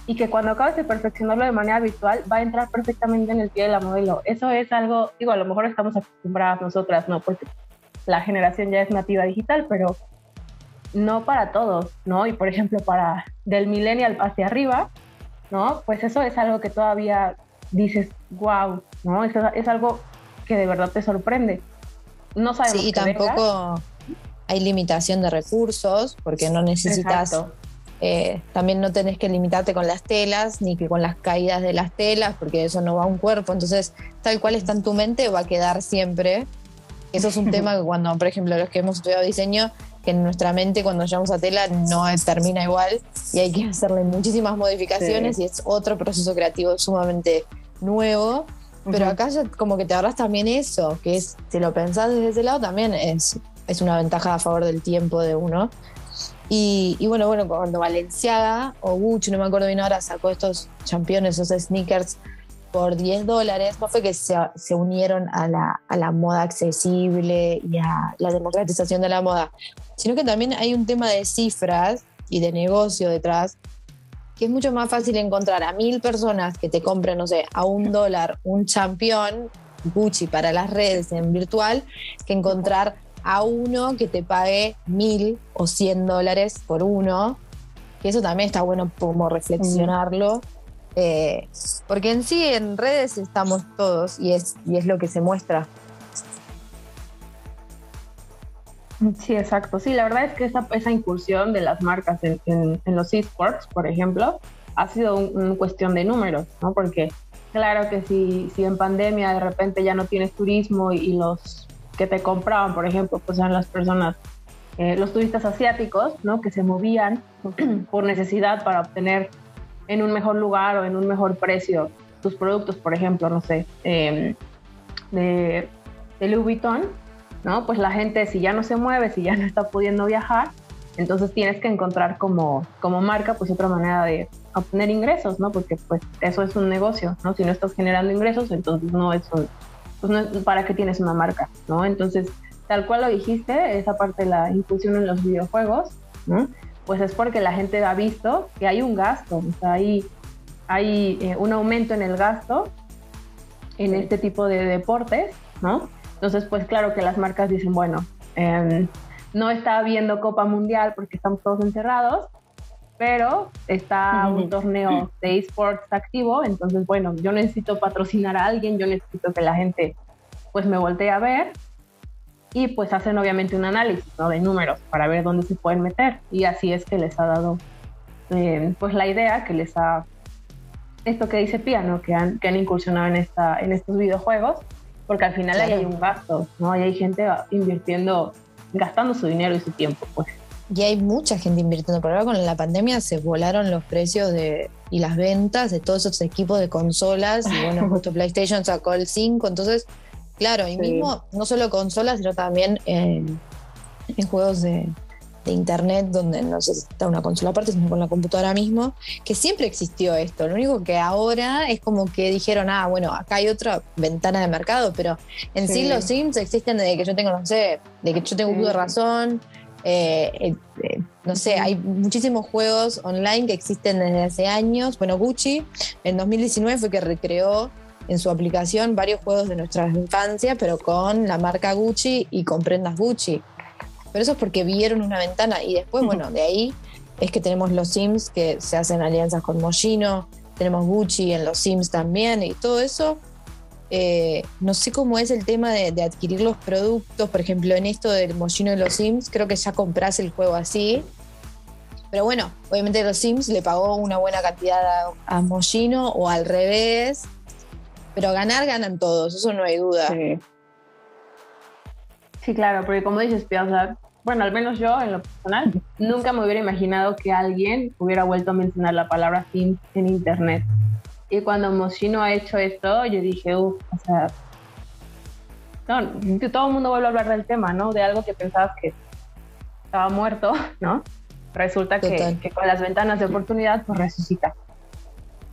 y que cuando acabes de perfeccionarlo de manera virtual va a entrar perfectamente en el pie de la modelo. Eso es algo, digo, a lo mejor estamos acostumbradas nosotras, ¿no? Porque la generación ya es nativa digital, pero no para todos, ¿no? Y por ejemplo, para del millennial hacia arriba, ¿no? Pues eso es algo que todavía dices, wow, ¿no? Eso es algo que de verdad te sorprende. No sabemos.
Sí, y
qué venga.
Hay limitación de recursos, porque no necesitas, eh, también no tenés que limitarte con las telas, ni que con las caídas de las telas, porque eso no va a un cuerpo. Entonces, tal cual está en tu mente, va a quedar siempre. Eso es un tema que cuando, por ejemplo, los que hemos estudiado diseño, que en nuestra mente cuando llegamos a tela no termina igual y hay que hacerle muchísimas modificaciones
Sí.
y es otro proceso creativo sumamente nuevo. Pero
Ujú.
acá ya como que te ahorras también eso, que es, si lo pensás desde ese lado, también es, es una ventaja a favor del tiempo de uno. Y, y bueno, bueno, cuando Valenciaga o Gucci, no me acuerdo bien ahora, sacó estos championes, esos sneakers por 10 dólares, no fue que se, se unieron a la, a la moda accesible y a la democratización de la moda, sino que también hay un tema de cifras y de negocio detrás, que es mucho más fácil encontrar a mil personas que te compren, no sé, a un dólar un champión Gucci para las redes en virtual, que encontrar a uno que te pague mil o cien dólares por uno, eso también está bueno como reflexionarlo. eh, porque en sí, en redes estamos todos y es, y es lo que se muestra.
Sí, exacto. Sí, la verdad es que esa, esa incursión de las marcas en, en- los esports, por ejemplo, ha sido una cuestión de números, ¿no? Porque claro que si, si en pandemia de repente ya no tienes turismo y los que te compraban, por ejemplo, pues eran las personas, eh, los turistas asiáticos, ¿no? Que se movían por necesidad para obtener en un mejor lugar o en un mejor precio tus productos, por ejemplo, no sé, eh, de, de Louis Vuitton, ¿no? Pues la gente, si ya no se mueve, si ya no está pudiendo viajar, entonces tienes que encontrar como, como marca, pues otra manera de obtener ingresos, ¿no? Porque pues eso es un negocio, ¿no? Si no estás generando ingresos, entonces no es un, pues no ¿para qué tienes una marca, ¿no? Entonces, tal cual lo dijiste, esa parte de la inclusión en los videojuegos. Pues es porque la gente ha visto que hay un gasto, hay, hay eh, un aumento en el gasto en este tipo de deportes, ¿no? Entonces, pues claro que las marcas dicen, bueno, eh, no está habiendo Copa Mundial porque estamos todos encerrados, pero está un torneo de esports activo, entonces, bueno, yo necesito patrocinar a alguien, yo necesito que la gente pues me voltee a ver y pues hacen obviamente un análisis ¿no? de números para ver dónde se pueden meter y así es que les ha dado eh, pues la idea que les ha esto que dice Pia, ¿no? que, han, que han incursionado en, esta, en estos videojuegos porque al final ahí
Claro.
hay un gasto, ¿no? Ahí hay gente invirtiendo, gastando su dinero y su tiempo, pues.
Y hay mucha gente invirtiendo. Por ahora con la pandemia se volaron los precios de, y las ventas de todos esos equipos de consolas. Y bueno, justo PlayStation sacó el 5. Entonces, claro, y
Sí.
mismo no solo consolas, sino también en, en juegos de, de internet donde no se necesita una consola aparte, sino con la computadora mismo, que siempre existió esto. Lo único que ahora es como que dijeron, ah, bueno, acá hay otra ventana de mercado, pero en sí,
Sí.
los Sims existen desde que yo tengo, no sé, de que yo tengo
Sí.
razón. Eh, eh, eh, no sé, hay muchísimos juegos online que existen desde hace años. Bueno, Gucci en 2019 fue que recreó en su aplicación varios juegos de nuestra infancia, pero con la marca Gucci y con prendas Gucci. Pero eso es porque vieron una ventana y después, bueno, de ahí es que tenemos los Sims que se hacen alianzas con Moschino, tenemos Gucci en los Sims también y todo eso. Eh, no sé cómo es el tema de, de adquirir los productos, por ejemplo, en esto del Moschino y los Sims, creo que ya compras el juego así. Pero bueno, obviamente los Sims le pagó una buena cantidad a, a o al revés. Pero ganar, ganan todos, eso no hay duda.
Sí.
Claro, porque como dices, Pia, bueno, al menos yo en lo personal, nunca me hubiera imaginado que alguien hubiera vuelto a mencionar la palabra Sims en internet. Y cuando Moschino ha hecho esto, yo dije, uff, o sea, no, todo el mundo vuelve a hablar del tema, ¿no? De algo que pensabas que estaba muerto, ¿no? Resulta que, que con las ventanas de oportunidad, pues resucita.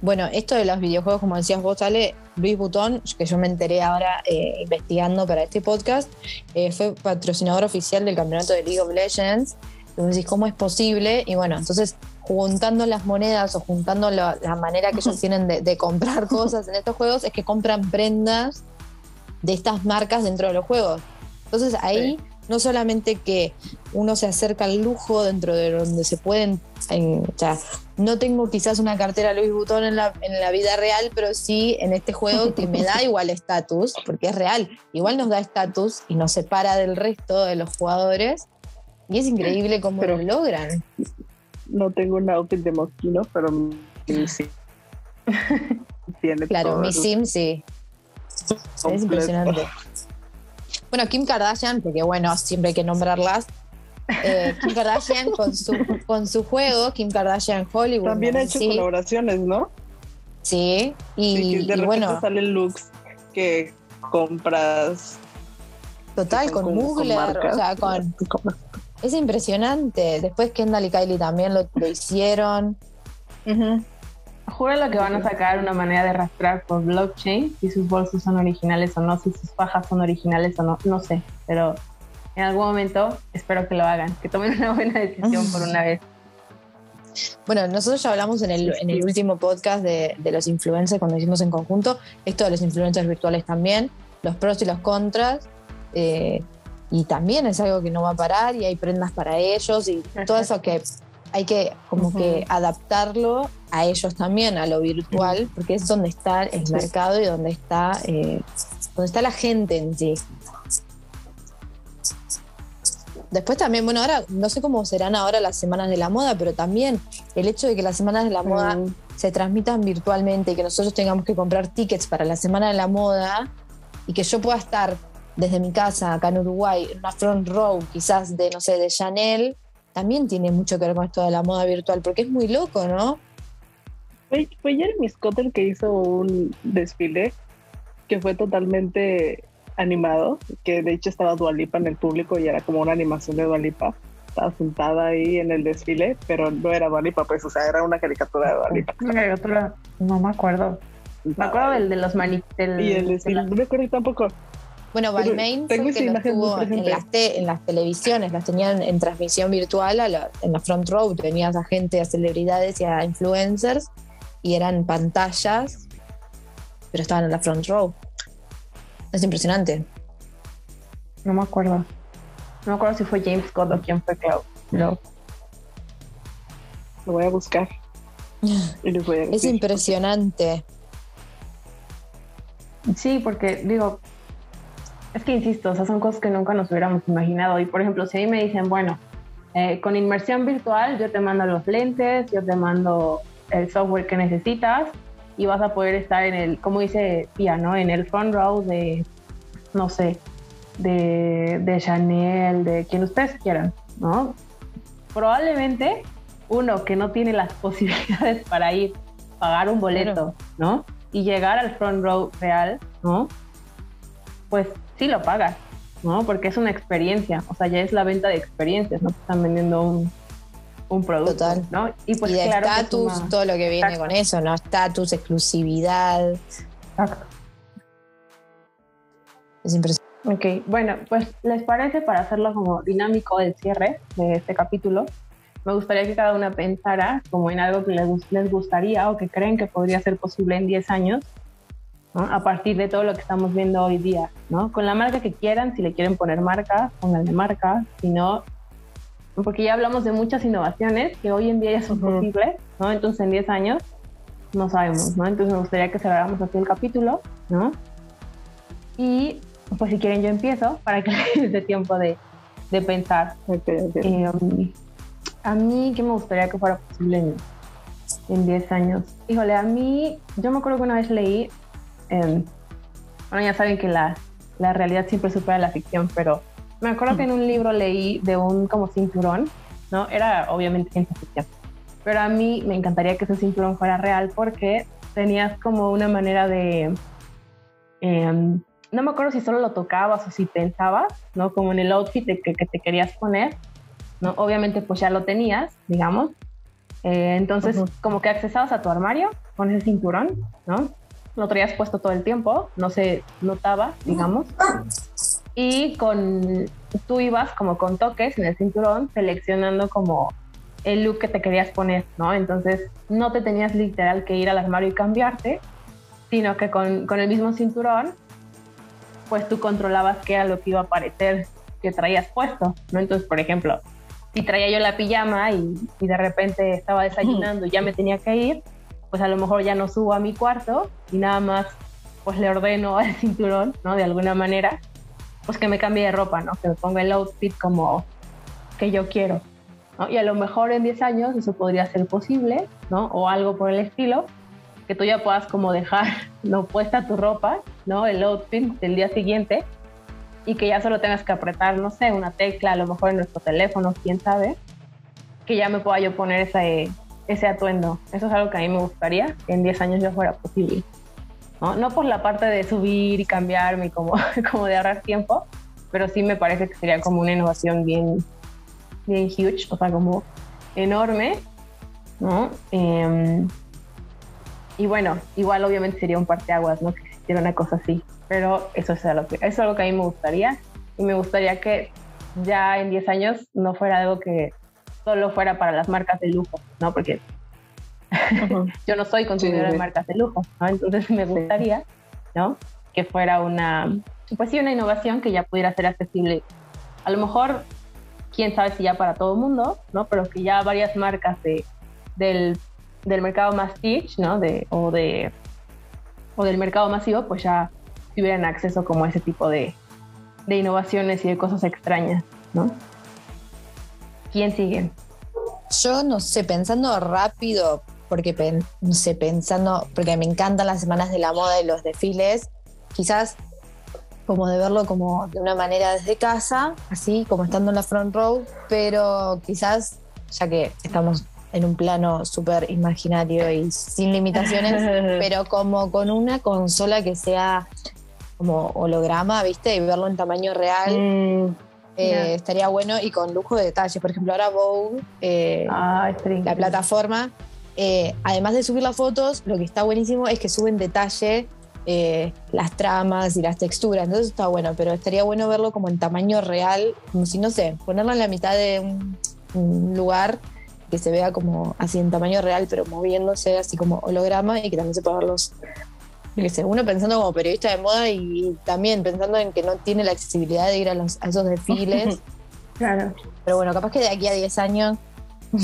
Bueno, esto de los videojuegos, como decías vos, Ale, Luis Butón, que yo me enteré ahora eh, investigando para este podcast, eh, fue patrocinador oficial del campeonato de League of Legends. Y vos decís, ¿cómo es posible? Y bueno, entonces juntando las monedas o juntando la, la manera que ellos tienen de, de comprar cosas en estos juegos, es que compran prendas de estas marcas dentro de los juegos. Entonces ahí no solamente que uno se acerca al lujo dentro de donde se pueden, en- o sea, no tengo quizás una cartera Louis Vuitton en la, en la vida real, pero sí en este juego que me da igual estatus, porque es real, igual nos da estatus y nos separa del resto de los jugadores. Y es increíble cómo
Pero-
lo logran.
No tengo un outfit de Moschino, pero mi sí. Tiene
Claro, mi sim sí. Es impresionante. Bueno, Kim Kardashian, porque bueno, siempre hay que nombrarlas. Eh, Kim Kardashian con su, con su juego, Kim Kardashian Hollywood.
También
¿no?
ha hecho
sí,
colaboraciones, ¿no?
sí, y,
Sí, de
y
repente
bueno,
salen looks que compras
total,
que
con Mugler,
marcas.
o sea, con. Es impresionante. Después Kendall y Kylie también lo, lo hicieron.
Júralo que van a sacar una manera de rastrear por blockchain si sus bolsos son originales o no, si sus fajas son originales o no, no sé, pero en algún momento espero que lo hagan, que tomen una buena decisión por una vez.
Bueno, nosotros ya hablamos en el, en el último podcast de, de los influencers cuando hicimos en conjunto, esto de los influencers virtuales también, los pros y los contras. eh, y también es algo que no va a parar y hay prendas para ellos y todo eso que hay que como que adaptarlo a ellos también, a lo virtual, porque es donde está el mercado y donde está, eh, donde está la gente en sí. Después también, bueno, ahora no sé cómo serán ahora las semanas de la moda, pero también el hecho de que las semanas de la moda
Mm.
se transmitan virtualmente y que nosotros tengamos que comprar tickets para la semana de la moda y que yo pueda estar desde mi casa acá en Uruguay en una front row quizás de, no sé, de Chanel, también tiene mucho que ver con esto de la moda virtual, porque es muy loco, ¿no?
Fue, fue Jeremy Scott el que hizo un desfile que fue totalmente animado, que de hecho estaba Dualipa en el público y era como una animación de Dualipa. Estaba sentada ahí en el desfile, pero no era Dualipa, pues, o sea, era una caricatura de Dualipa.
No me acuerdo. Me acuerdo del de los mani del-
Y el
de
desfile,
la-
no me acuerdo tampoco.
Bueno, Balmain fue que
muy
tuvo en las, te- en las televisiones, las tenían en transmisión virtual a la- en la front row, tenías a gente, a celebridades y a influencers, y eran pantallas, pero estaban en la front row. Es impresionante.
No me acuerdo. No me acuerdo si fue James Scott o quién fue Clau. Pero
Lo voy a buscar. Y les voy a
Es impresionante.
Sí, porque digo, es que insisto, o sea, son cosas que nunca nos hubiéramos imaginado. Y por ejemplo, si ahí me dicen, bueno, eh, con inmersión virtual yo te mando los lentes, yo te mando el software que necesitas y vas a poder estar en el, como dice Pia, ¿no? En el front row de, no sé, de, de Chanel, de quien ustedes quieran, ¿no? Probablemente uno que no tiene las posibilidades para ir, pagar un boleto. ¿no? Y llegar al front row real, ¿no? Pues sí lo pagas, ¿no? Porque es una experiencia, o sea, ya es la venta de experiencias, no te están vendiendo un, un producto,
Total.
¿no? Y pues
y
claro
estatus,
una-
todo lo que viene
Exacto.
con eso, ¿no? Estatus, exclusividad.
Exacto.
Es impresionante.
Ok, bueno, pues les parece para hacerlo como dinámico el cierre de este capítulo, me gustaría que cada una pensara como en algo que les, les gustaría o que creen que podría ser posible en 10 años, ¿no? a partir de todo lo que estamos viendo hoy día, ¿no? Con la marca que quieran, si le quieren poner marca, pónganle marca, si no, porque ya hablamos de muchas innovaciones que hoy en día ya son
Ujú.
posibles, ¿no? Entonces en 10 años no sabemos, ¿no? Entonces me gustaría que cerráramos aquí el capítulo, ¿no? Y pues si quieren yo empiezo para que les dé tiempo de, de pensar.
Ok, ok.
Eh, a mí, ¿qué me gustaría que fuera posible en, en 10 años? Híjole, a mí, yo me acuerdo que una vez leí, em, bueno, ya saben que la, la realidad siempre supera la ficción, pero me acuerdo que en un libro leí de un como cinturón, ¿no? Era obviamente ciencia ficción, pero a mí me encantaría que ese cinturón fuera real porque tenías como una manera de... em, no me acuerdo si solo lo tocabas o si pensabas, ¿no? Como en el outfit de que, que te querías poner, ¿no? Obviamente pues ya lo tenías, digamos. Eh, entonces
Ujú.
como que accesabas a tu armario con ese cinturón, ¿no? Lo traías puesto todo el tiempo, no se notaba, digamos. Y con, tú ibas como con toques en el cinturón seleccionando como el look que te querías poner, ¿no? Entonces no te tenías literal que ir al armario y cambiarte, sino que con, con el mismo cinturón pues tú controlabas qué era lo que iba a aparecer que traías puesto, ¿no? Entonces, por ejemplo, si traía yo la pijama y, y de repente estaba desayunando y ya me tenía que ir, pues a lo mejor ya no subo a mi cuarto y nada más pues le ordeno al cinturón, ¿no? De alguna manera, pues que me cambie de ropa, ¿no? Que me ponga el outfit como que yo quiero, ¿no? Y a lo mejor en 10 años eso podría ser posible, ¿no? O algo por el estilo, que tú ya puedas como dejar no puesta tu ropa, ¿no? El outfit del día siguiente y que ya solo tengas que apretar, no sé, una tecla, a lo mejor en nuestro teléfono, quién sabe, que ya me pueda yo poner ese, ese atuendo. Eso es algo que a mí me gustaría que en 10 años ya fuera posible. ¿no? no por la parte de subir y cambiarme, como, como de ahorrar tiempo, pero sí me parece que sería como una innovación bien, bien huge, o sea, como enorme, ¿no? Em, y bueno, igual obviamente sería un parteaguas, ¿no? Que existiera una cosa así. Pero eso es, algo que, eso es algo que a mí me gustaría. Y me gustaría que ya en 10 años no fuera algo que solo fuera para las marcas de lujo, ¿no? Porque yo no soy consumidora de marcas de lujo, ¿no? Entonces me gustaría, ¿no? Que fuera una, pues sí, una innovación que ya pudiera ser accesible. A lo mejor, quién sabe si ya para todo el mundo, ¿no? Pero que ya varias marcas de, del del mercado más teach, ¿no? De, o, de, o del mercado masivo, pues ya tuvieran acceso como a ese tipo de, de innovaciones y de cosas extrañas, ¿no? ¿Quién sigue?
Yo no sé, pensando rápido, porque no sé, pensando, porque me encantan las semanas de la moda y los desfiles, quizás como de verlo como de una manera desde casa, así como estando en la front row, pero quizás, ya que estamos en un plano súper imaginario y sin limitaciones, pero como con una consola que sea como holograma, ¿viste? Y verlo en tamaño real. Mm, eh, estaría bueno y con lujo de detalles. Por ejemplo, ahora Vogue, eh, ah, la plataforma, eh, además de subir las fotos, lo que está buenísimo es que suben detalle las tramas y las texturas. Entonces está bueno, pero estaría bueno verlo como en tamaño real, como si, no sé, ponerlo en la mitad de un lugar que se vea como así en tamaño real, pero moviéndose así como holograma y que también se pueda ver los. Uno pensando como periodista de moda y también pensando en que no tiene la accesibilidad de ir a, los, a esos desfiles.
claro.
Pero bueno, capaz que de aquí a 10 años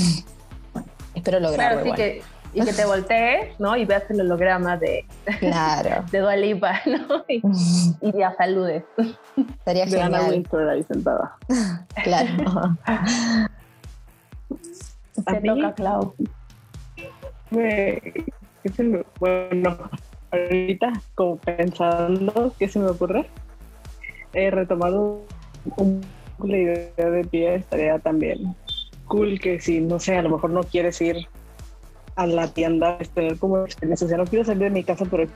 espero lograrlo.
Claro, que, y que te voltees, ¿no? Y veas el holograma de,
claro.
de Dualipa, ¿no? Y, y ya saludes.
Estaría genial.
Ana ahí sentada.
claro.
Te toca, Clau.
bueno, ahorita como pensando, ¿qué se me ocurre? He retomado un, la idea de pie, estaría también cool que si, no sé, a lo mejor no quieres ir a la tienda, tener como experiencia, o no quiero salir de mi casa, pero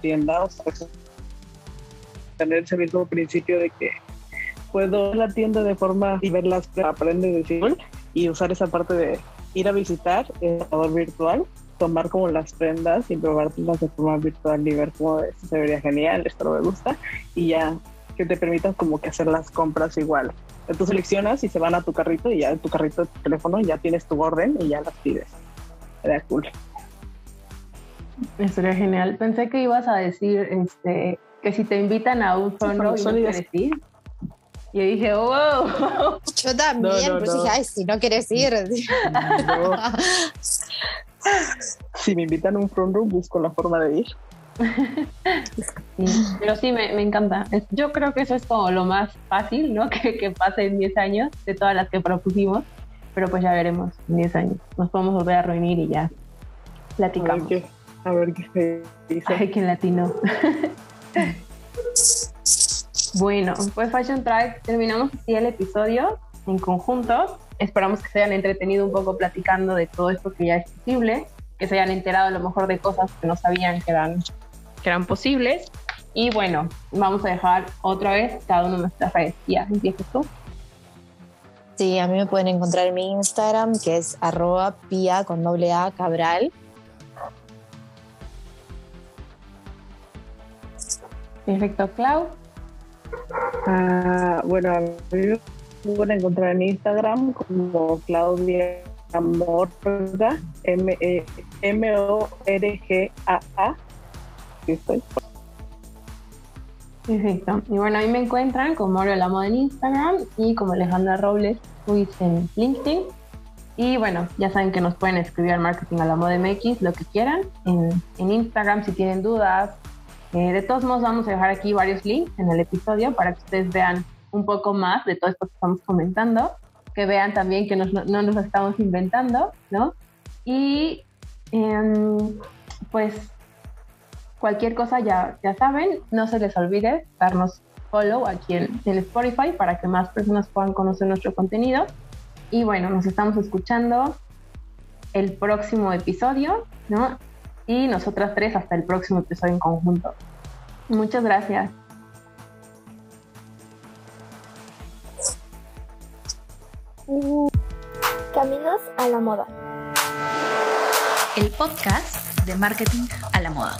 tienda, o sea, tener ese mismo principio de que puedo ir a la tienda de forma y verlas aprende de y usar esa parte de ir a visitar el jugador virtual, tomar como las prendas y probarlas de forma virtual y ver cómo esto se vería genial, esto no me gusta y ya que te permitan como que hacer las compras igual. Tú seleccionas y se van a tu carrito y ya en tu carrito de tu teléfono ya tienes tu orden y ya las pides. Sería cool.
Sería genial. Pensé que ibas a decir este que si te invitan a un fondo y no quieres ir, y dije, wow.
Yo también, pues dije, ay, si no quieres ir.
si me invitan a un front room, busco la forma de ir.
pero sí, me, me, encanta. Yo creo que eso es como lo más fácil, ¿no? Que, que pase en 10 años de todas las que propusimos. Pero pues ya veremos en 10 años. Nos podemos volver a reunir y ya platicamos.
A ver qué, a ver qué se dice.
Ay, qué latino. Bueno, pues Fashion Track terminamos así el episodio en conjunto. Esperamos que se hayan entretenido un poco platicando de todo esto que ya es posible, que se hayan enterado a lo mejor de cosas que no sabían que eran, que eran posibles. Y bueno, vamos a dejar otra vez cada uno de nuestras redes. Ya, empiezas tú.
Sí, a mí me pueden encontrar en mi Instagram, que es arroba pia con doble A cabral.
Perfecto, Clau.
Ah, bueno, a mí me pueden encontrar en Instagram como Claudia Morga, M-O-R-G-A-A. estoy.
Perfecto. Y bueno, a mí me encuentran como Mario Lamo en Instagram y como Alejandra Robles Ruiz en LinkedIn. Y bueno, ya saben que nos pueden escribir al marketing a la moda MX, lo que quieran, en, en Instagram si tienen dudas, eh, de todos modos, vamos a dejar aquí varios links en el episodio para que ustedes vean un poco más de todo esto que estamos comentando, que vean también que no nos estamos inventando, ¿no? Y em, pues cualquier cosa ya, ya saben, no se les olvide darnos follow aquí en, en Spotify para que más personas puedan conocer nuestro contenido. Y bueno, nos estamos escuchando el próximo episodio, ¿no? Y nosotras tres hasta el próximo episodio en conjunto. Muchas gracias.
Caminos a la moda.
el podcast de marketing a la moda.